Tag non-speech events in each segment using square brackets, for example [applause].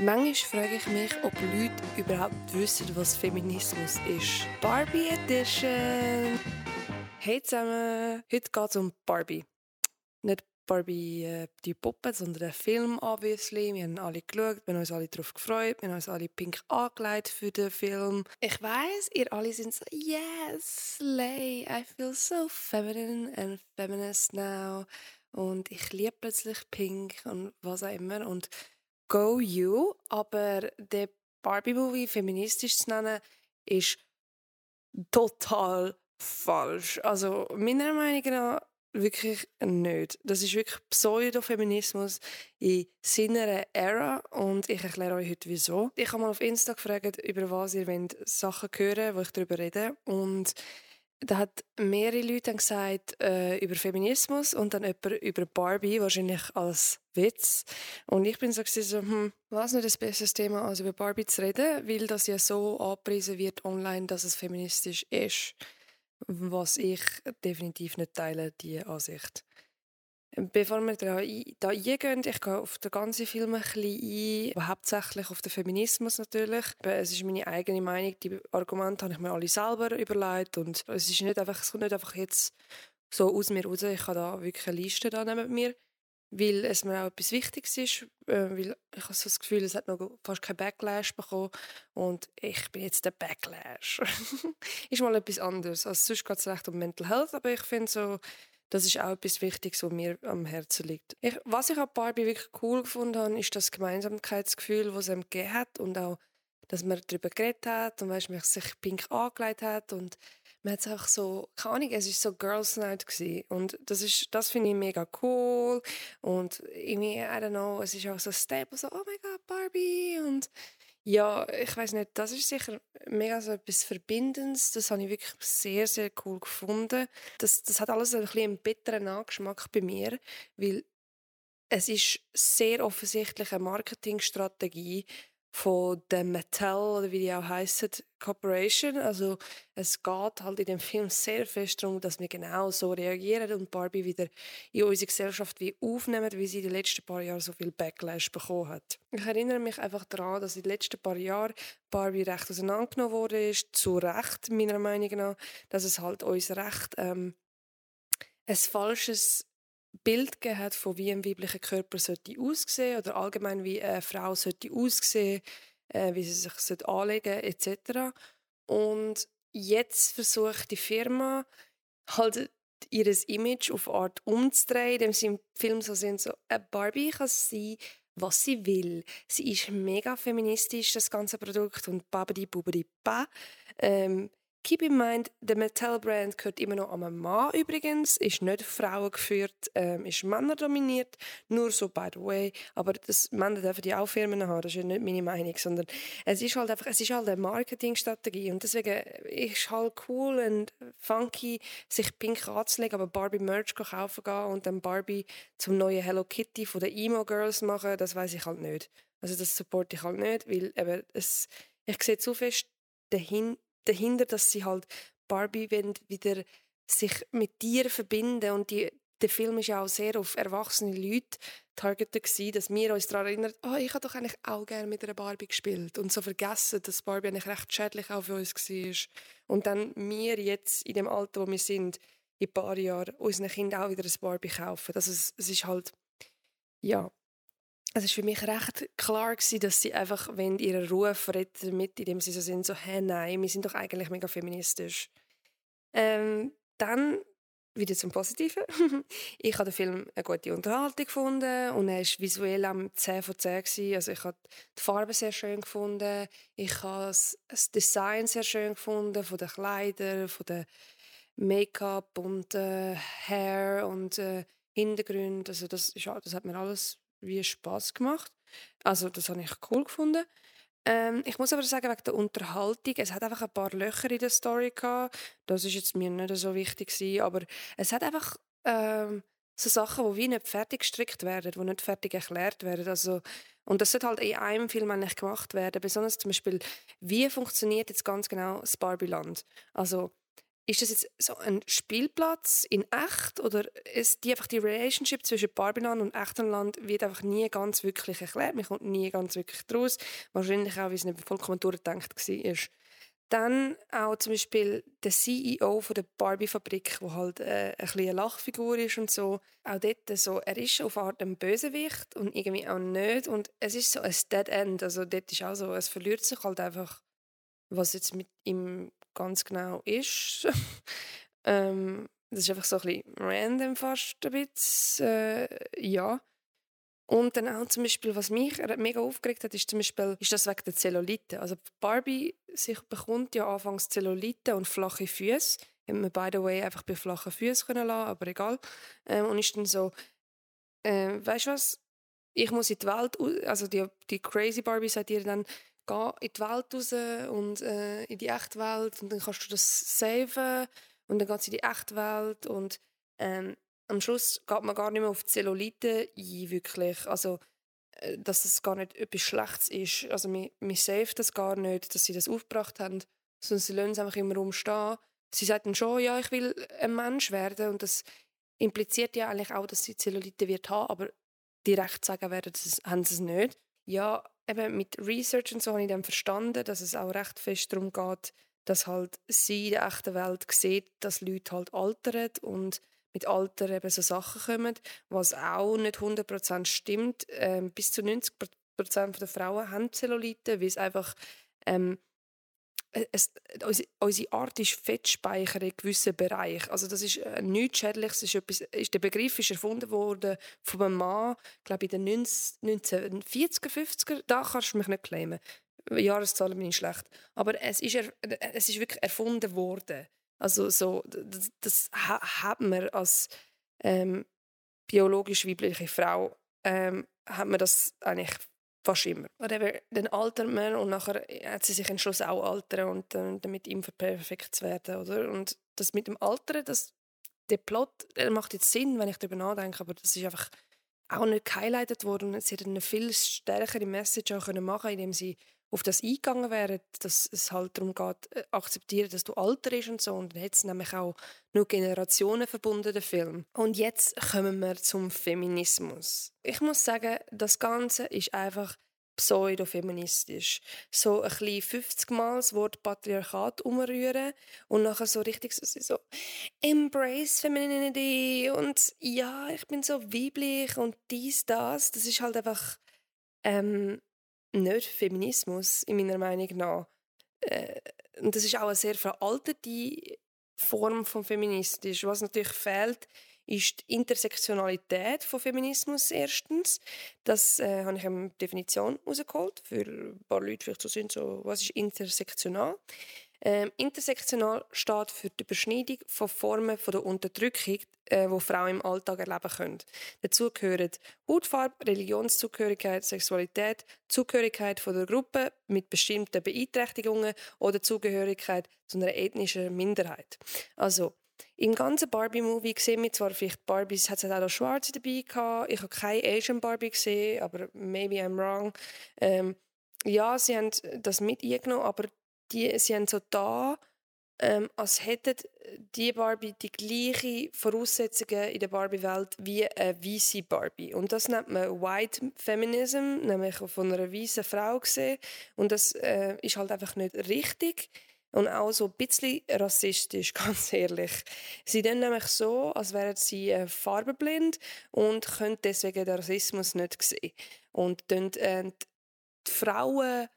Manchmal frage ich mich, ob Leute überhaupt wissen, was Feminismus ist. Barbie Edition! Hey zusammen, heute geht es um Barbie. Nicht Barbie äh, die Puppe, sondern den Film obviously. Wir haben alle geschaut, wir haben uns alle darauf gefreut, wir haben uns alle pink angelegt für den Film. Ich weiß, ihr alle sind so, yes, slay, I feel so feminine and feminist now. Und ich liebe plötzlich pink und was auch immer. Und go you, aber der Barbie-Movie feministisch zu nennen, ist total falsch. Also meiner Meinung nach wirklich nicht. Das ist wirklich Pseudofeminismus in seiner Ära und ich erkläre euch heute wieso. Ich habe mal auf Insta gefragt, über was ihr wollt Sachen hören, wo ich darüber rede und da hat mehrere Leute gesagt äh, über Feminismus und dann jemand über Barbie, wahrscheinlich als Witz. Und ich bin so, so hm, was nicht das beste Thema, als über Barbie zu reden, weil das ja so angepriesen wird online, dass es feministisch ist. Was ich definitiv nicht teile, diese Ansicht. Bevor wir da, da eingehen, ich gehe auf den ganzen Film ein bisschen ein, hauptsächlich auf den Feminismus natürlich. Es ist meine eigene Meinung, die Argumente habe ich mir alle selber überlegt und es ist nicht einfach, es kommt nicht einfach jetzt so aus mir raus, ich habe da wirklich eine Liste da neben mir, weil es mir auch etwas Wichtiges ist, äh, weil ich habe so das Gefühl, es hat noch fast kein Backlash bekommen und ich bin jetzt der Backlash. [laughs] ist mal etwas anderes, also sonst geht es recht um Mental Health, aber ich finde so, das ist auch etwas Wichtiges, was mir am Herzen liegt. Ich, was ich an Barbie wirklich cool gefunden habe, ist das Gemeinsamkeitsgefühl, das es ihm gegeben hat und auch, dass man darüber geredet hat und weißt, man sich pink angelegt hat und man hat es auch so, keine Ahnung, es ist so Girls Night gewesen. und das ist, das finde ich mega cool und irgendwie, I don't know, es ist auch so ein Step, so, oh mein Gott, Barbie und ja, ich weiß nicht, das ist sicher mega so etwas Verbindendes. Das habe ich wirklich sehr, sehr cool gefunden. Das, das hat alles ein bisschen einen bitteren Nachgeschmack bei mir, weil es ist sehr offensichtlich eine Marketingstrategie von der Mattel oder wie die auch heißen Corporation. Also es geht halt in dem Film sehr fest darum, dass wir genau so reagieren und Barbie wieder in unsere Gesellschaft wie aufnehmen, wie sie in den letzten paar Jahren so viel Backlash bekommen hat. Ich erinnere mich einfach daran, dass in den letzten paar Jahren Barbie recht auseinandergenommen wurde, zu Recht meiner Meinung nach, dass es halt uns recht ähm, ein falsches Bild hat von wie ein weiblicher Körper sollte aussehen oder allgemein wie eine Frau sollte aussehen, äh, wie sie sich sollte anlegen etc. Und jetzt versucht die Firma halt ihr Image auf Art umzudrehen, indem sie im Film so sind, so eine Barbie kann sein, was sie will. Sie ist mega feministisch, das ganze Produkt und babidi bubidi ba. Ähm, Keep in mind, der Mattel-Brand gehört immer noch einem Mann übrigens, ist nicht Frauen geführt, ähm, ist Männer dominiert, nur so by the way, aber das, Männer dürfen die auch Firmen haben, das ist ja nicht meine Meinung, sondern es ist halt einfach, es ist halt eine Marketingstrategie und deswegen ist es halt cool und funky, sich pink anzulegen, aber Barbie Merch kaufen gehen und dann Barbie zum neuen Hello Kitty von den Emo Girls machen, das weiß ich halt nicht. Also das supporte ich halt nicht, weil eben es, ich sehe zu fest dahin, dahinter, dass sie halt Barbie wieder sich mit Tieren verbinden und die, der Film ist ja auch sehr auf erwachsene Leute targeted gewesen, dass wir uns daran erinnern, oh, ich habe doch eigentlich auch gerne mit einer Barbie gespielt und so vergessen, dass Barbie eigentlich recht schädlich auch für uns war. Und dann wir jetzt in dem Alter, wo wir sind, in ein paar Jahren, unseren Kindern auch wieder ein Barbie kaufen. Also es, es ist halt, ja, es ist für mich recht klar gewesen, dass sie einfach, wenn ihren Ruf retten mit, indem sie so sind, so, hä, nein, wir sind doch eigentlich mega feministisch. Ähm, dann wieder zum Positiven. [laughs] ich habe den Film eine gute Unterhaltung gefunden und er ist visuell am 10 von 10 gewesen. Also ich habe die Farbe sehr schön gefunden, ich habe das Design sehr schön gefunden von den Kleidern, von den Make-up und äh, Hair und äh, Hintergrund. Also das, ist, das hat mir alles wie Spaß gemacht. Also das habe ich cool gefunden. Ähm, ich muss aber sagen, wegen der Unterhaltung, es hat einfach ein paar Löcher in der Story gehabt. Das ist jetzt mir nicht so wichtig gewesen, aber es hat einfach ähm, so Sachen, die wie nicht fertig gestrickt werden, die nicht fertig erklärt werden. Also, und das sollte halt in einem Film eigentlich gemacht werden. Besonders zum Beispiel, wie funktioniert jetzt ganz genau das Barbie-Land? Also ist das jetzt so ein Spielplatz in echt oder ist die einfach die Relationship zwischen Barbieland und echtem Land wird einfach nie ganz wirklich erklärt, man kommt nie ganz wirklich draus. Wahrscheinlich auch, weil es nicht vollkommen durchgedacht war. Dann auch zum Beispiel der CEO von der Barbie-Fabrik, der halt äh, ein eine Lachfigur ist und so. Auch dort so, er ist auf Art ein Bösewicht und irgendwie auch nicht. Und es ist so ein Dead End. Also dort ist auch so, es verliert sich halt einfach, was jetzt mit ihm ganz genau ist. [laughs] ähm, das ist einfach so ein bisschen random fast ein bisschen. Äh, ja. Und dann auch zum Beispiel, was mich mega aufgeregt hat, ist zum Beispiel, ist das wegen der Zellulite. Also Barbie sich bekommt ja anfangs Zellulite und flache Füße. Hätte man, by the way, einfach bei flachen Füßen können lassen, aber egal. Ähm, und ist dann so, äh, weißt du was, ich muss in die Welt, also die, die crazy Barbie sagt ihr dann, geh in die Welt raus und äh, in die echte Welt und dann kannst du das saven und dann geht sie in die echte Welt und ähm, am Schluss geht man gar nicht mehr auf die Zellulite ein, wirklich. Also, äh, dass das gar nicht etwas Schlechtes ist. Also, wir, wir das gar nicht, dass sie das aufgebracht haben, sondern sie lassen es einfach immer rumstehen. Sie sagt dann schon, ja, ich will ein Mensch werden und das impliziert ja eigentlich auch, dass sie Zellulite wird haben, aber direkt sagen werden, das haben sie es nicht. Ja, eben mit Research und so habe ich dann verstanden, dass es auch recht fest darum geht, dass halt sie in der echten Welt sieht, dass Leute halt altern und mit Alter eben so Sachen kommen, was auch nicht 100% stimmt. Ähm, bis zu 90% der Frauen haben Zellulite, weil es einfach ähm, es, unsere Art ist Fettspeicher in gewissen Bereichen. Also das ist äh, nichts Schädliches. Ist etwas, ist, der Begriff ist erfunden worden von einem Mann, glaube ich, in den 1940er, 50er. Da kannst du mich nicht claimen. Jahreszahlen bin ich schlecht. Aber es ist, er, es ist wirklich erfunden worden. Also so, das, das hat man als ähm, biologisch weibliche Frau ähm, hat man das eigentlich fast immer. Whatever, dann altert man und nachher hat sie sich entschlossen, auch altern und dann damit ihm perfekt zu werden, oder? Und das mit dem Altern, das, der Plot, der macht jetzt Sinn, wenn ich darüber nachdenke, aber das ist einfach auch nicht gehighlightet worden sie hat eine viel stärkere Message auch können machen, indem sie auf das eingegangen wären, dass es halt darum geht, äh, akzeptieren, dass du alter bist und so. Und dann hat es nämlich auch nur Generationen verbunden, der Film. Und jetzt kommen wir zum Feminismus. Ich muss sagen, das Ganze ist einfach pseudofeministisch. So ein bisschen 50 Mal das Wort Patriarchat umrühren und nachher so richtig so, so Embrace Femininity und ja, ich bin so weiblich und dies, das. Das ist halt einfach ähm, nicht Feminismus, in meiner Meinung nach. Äh, und das ist auch eine sehr veraltete Form von Feminismus. Was natürlich fehlt, ist die Intersektionalität von Feminismus erstens. Das äh, habe ich eine Definition herausgeholt, für ein paar Leute vielleicht so sind, so, was ist intersektional? Ähm, intersektional steht für die Überschneidung von Formen von der Unterdrückung, äh, Frauen im Alltag erleben können. Dazu gehören Hautfarbe, Religionszugehörigkeit, Sexualität, Zugehörigkeit von der Gruppe mit bestimmten Beeinträchtigungen oder Zugehörigkeit zu einer ethnischen Minderheit. Also im ganzen Barbie-Movie sehen wir zwar vielleicht Barbies, hat es auch noch Schwarze dabei gehabt. Ich habe keine Asian Barbie gesehen, aber maybe I'm wrong. Ähm, ja, sie haben das mit eingenommen, aber die, sie haben so da, ähm, als hätten die Barbie die gleichen Voraussetzungen in der Barbie-Welt wie eine weiße Barbie. Und das nennt man White Feminism, nämlich von einer weißen Frau gesehen. Und das äh, ist halt einfach nicht richtig. Und auch so ein bisschen rassistisch, [laughs] ganz ehrlich. Sie tun nämlich so, als wären sie äh, farbenblind und können deswegen den Rassismus nicht sehen. Und dann äh, die Frauen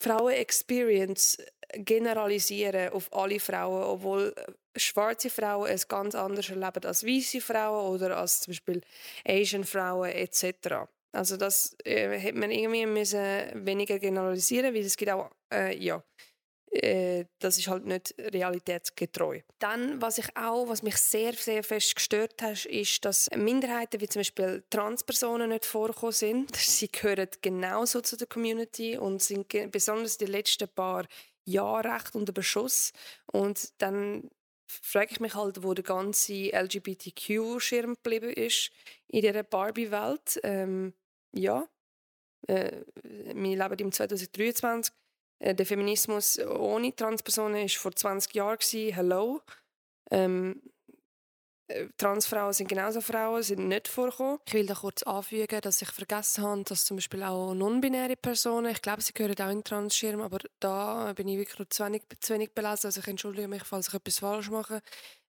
Frauen-Experience generalisieren auf alle Frauen, obwohl schwarze Frauen es ganz anders erleben als weiße Frauen oder als zum Beispiel Asian Frauen etc. Also das äh, hätte man irgendwie müssen weniger generalisieren, weil es gibt auch äh, ja äh, das ist halt nicht realitätsgetreu. Dann, was ich auch, was mich sehr, sehr fest gestört hat, ist, dass Minderheiten wie zum Beispiel Transpersonen nicht vorkommen sind. [laughs] Sie gehören genauso zu der Community und sind besonders die letzten paar Jahre recht unter Beschuss. Und dann frage ich mich halt, wo der ganze LGBTQ-Schirm geblieben ist in dieser Barbie-Welt. Ähm, ja, äh, wir leben im 2023 Äh, der Feminismus ohne Transpersonen war vor 20 Jahren. Hello. Ähm, äh, Transfrauen sind genauso Frauen, sind nicht vorgekommen. Ich will da kurz anfügen, dass ich vergessen habe, dass zum Beispiel auch non-binäre Personen, ich glaube, sie gehören auch in den Transschirm, aber da bin ich wirklich zu wenig, zu wenig belesen, also ich entschuldige mich, falls ich etwas falsch mache,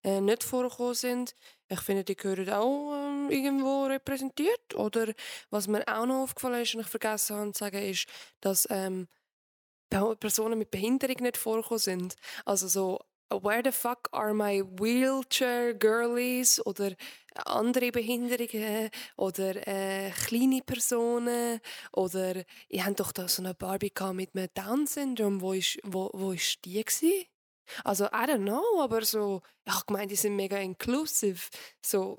äh, nicht vorgekommen sind. Ich finde, die gehören auch äh, irgendwo repräsentiert. Oder was mir auch noch aufgefallen ist und ich vergessen habe zu sagen, ist, dass ähm, Personen mit Behinderung nicht vorgekommen sind. Also so Where the fuck are my wheelchair girlies oder andere Behinderungen oder äh, kleine Personen oder ich habe doch da so eine Barbie mit einem Down-Syndrom, wo ist, wo, wo ist die gewesen? Also, I don't know, aber so, ich habe gemeint, die sind mega inclusive. So,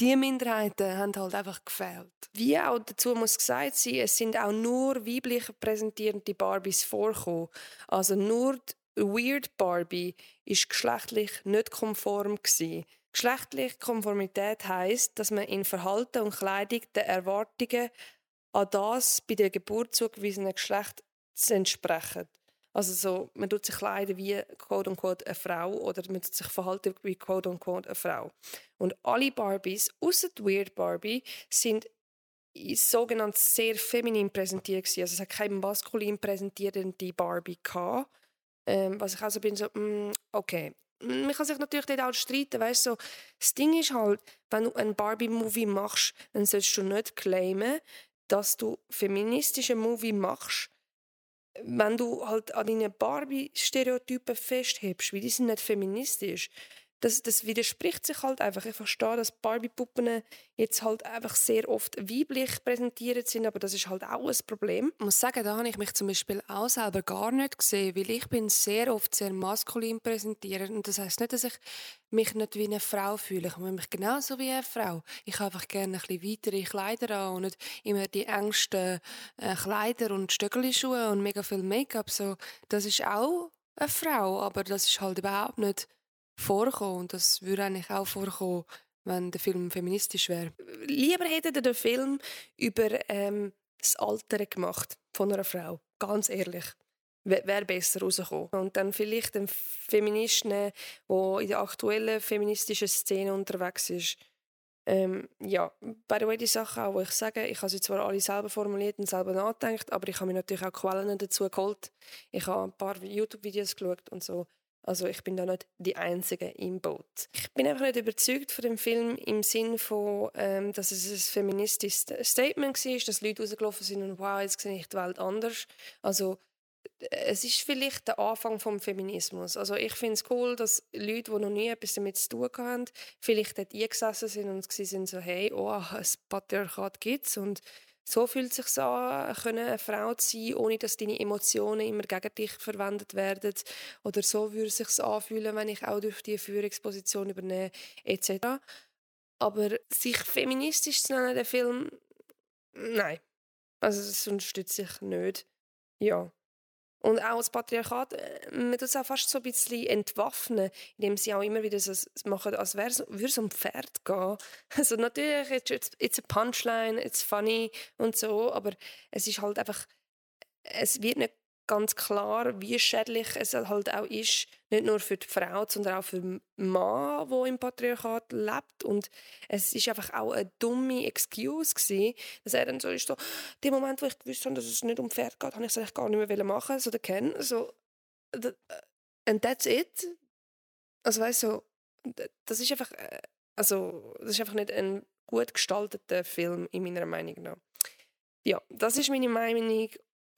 die Minderheiten haben halt einfach gefehlt. Wie auch dazu muss gesagt sein, es sind auch nur weiblich präsentierende Barbies vorgekommen. Also nur Weird Barbie ist geschlechtlich nicht konform gewesen. Geschlechtliche Konformität heißt, dass man in Verhalten und Kleidung den Erwartungen an das bei der Geburt zugewiesene Geschlecht entsprechen. Also so, man tut sich kleiden wie quote unquote eine Frau oder man tut sich verhalten wie quote unquote eine Frau. Und alle Barbies, außer die Weird Barbie, sind sogenannt sehr feminin präsentiert gewesen. Also es hat keine maskulin präsentierende Barbie gehabt ähm, was ich also bin, so, mm, okay. Man kann sich natürlich dort auch streiten, weißt so, das Ding ist halt, wenn du einen Barbie-Movie machst, dann sollst du nicht claimen, dass du feministische Movie machst, wenn du halt an deinen Barbie-Stereotypen festhebst, weil die sind nicht feministisch das, das widerspricht sich halt einfach. Ich verstehe, dass Barbie-Puppen jetzt halt einfach sehr oft weiblich präsentiert sind, aber das ist halt auch ein Problem. Ich muss sagen, da habe ich mich zum Beispiel auch selber gar nicht gesehen, weil ich bin sehr oft sehr maskulin präsentiert und das heißt nicht, dass ich mich nicht wie eine Frau fühle. Ich fühle mich genauso wie eine Frau. Ich habe einfach gerne ein bisschen weitere Kleider an und nicht immer die engsten äh, Kleider und Stöckelschuhe und mega viel Make-up. So, das ist auch eine Frau, aber das ist halt überhaupt nicht vorkommen. Und das würde eigentlich auch vorkommen, wenn der Film feministisch wäre. Lieber hätte er den Film über ähm, das Alter gemacht von einer Frau. Ganz ehrlich. Wäre besser rausgekommen. Und dann vielleicht ein Feminist der in der aktuellen feministischen Szene unterwegs ist. Ähm, ja, by the die Sache auch, wo ich sage, ich habe sie zwar alle selber formuliert und selber nachgedacht, aber ich habe mir natürlich auch Quellen dazu geholt. Ich habe ein paar YouTube-Videos geschaut und so. Also ich bin da nicht die Einzige im Boot. Ich bin einfach nicht überzeugt von dem Film im Sinn von, ähm, dass es ein feministisches Statement war, dass Leute rausgelaufen sind und wow, jetzt sehe ich die Welt anders. Also es ist vielleicht der Anfang vom Feminismus. Also ich finde es cool, dass Leute, die noch nie etwas damit zu tun haben, vielleicht dort eingesessen sind und sie sind so, hey, oh, ein Patriarchat gibt es so fühlt es sich an, eine Frau zu sein, ohne dass deine Emotionen immer gegen dich verwendet werden. Oder so würde es sich anfühlen, wenn ich auch durch die Führungsposition übernehme, etc. Aber sich feministisch zu nennen, der Film, nein. Also das unterstütze ich nicht. Ja. Und auch das Patriarchat, äh, man tut es auch fast so ein bisschen entwaffnen, indem sie auch immer wieder so machen, als würde es um Pferd gehen. [laughs] Also natürlich, it's, it's a punchline, it's funny und so, aber es ist halt einfach, es wird nicht ganz klar, wie schädlich es halt auch ist, nicht nur für die Frau, sondern auch für den Mann, der im Patriarchat lebt. Und es ist einfach auch eine dumme Excuse gewesen, dass er dann so ist, so, dem Moment, wo ich gewusst habe, dass es nicht um Pferd geht, habe ich es eigentlich gar nicht mehr machen, so der Ken, so, and that's it. Also weißt du, das ist einfach, äh, also, das ist einfach nicht ein gut gestalteter Film, in meiner Meinung nach. Ja, das ist meine Meinung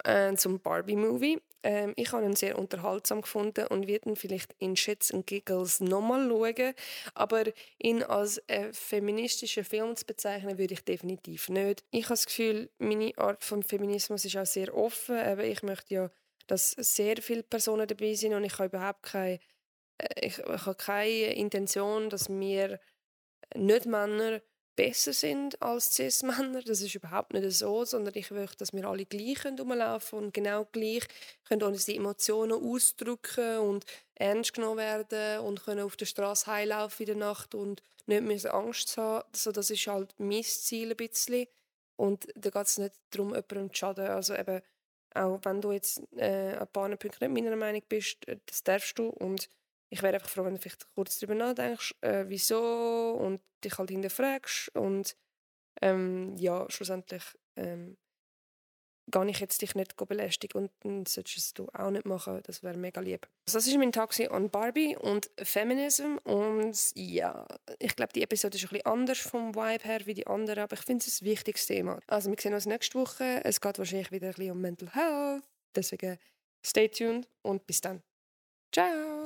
äh, zum Barbie-Movie. Ähm, ich habe ihn sehr unterhaltsam gefunden und werde ihn vielleicht in Shits and Giggles nochmal schauen. Aber ihn als äh, feministischen Film zu bezeichnen, würde ich definitiv nicht. Ich habe das Gefühl, meine Art von Feminismus ist auch sehr offen. Aber ich möchte ja, dass sehr viele Personen dabei sind und ich habe überhaupt keine, äh, ich, ich habe keine Intention, dass wir nicht Männer besser sind als Cis-Männer. Das ist überhaupt nicht so, sondern ich möchte, dass wir alle gleich rumlaufen und genau gleich können unsere Emotionen ausdrücken und ernst genommen werden und können auf der Straße heilaufen in der Nacht und nicht mehr Angst haben. Also das ist halt mein Ziel ein bisschen. Und da geht es nicht darum, jemandem zu schaden. Also eben, Auch wenn du jetzt äh, an ein paar Punkten nicht meiner Meinung bist, äh, das darfst du. Und ich wäre einfach froh, wenn du vielleicht kurz darüber nachdenkst, äh, wieso und dich halt hinterfragst. Und ähm, ja, schlussendlich ähm, gar ich jetzt dich nicht belästigen und dann solltest du auch nicht machen. Das wäre mega lieb. Also das ist mein Tag an Barbie und Feminism und ja, ich glaube, die Episode ist ein bisschen anders vom Vibe her wie die anderen, aber ich finde es ein wichtiges Thema. Also wir sehen uns nächste Woche. Es geht wahrscheinlich wieder ein bisschen um Mental Health. Deswegen stay tuned und bis dann. Ciao!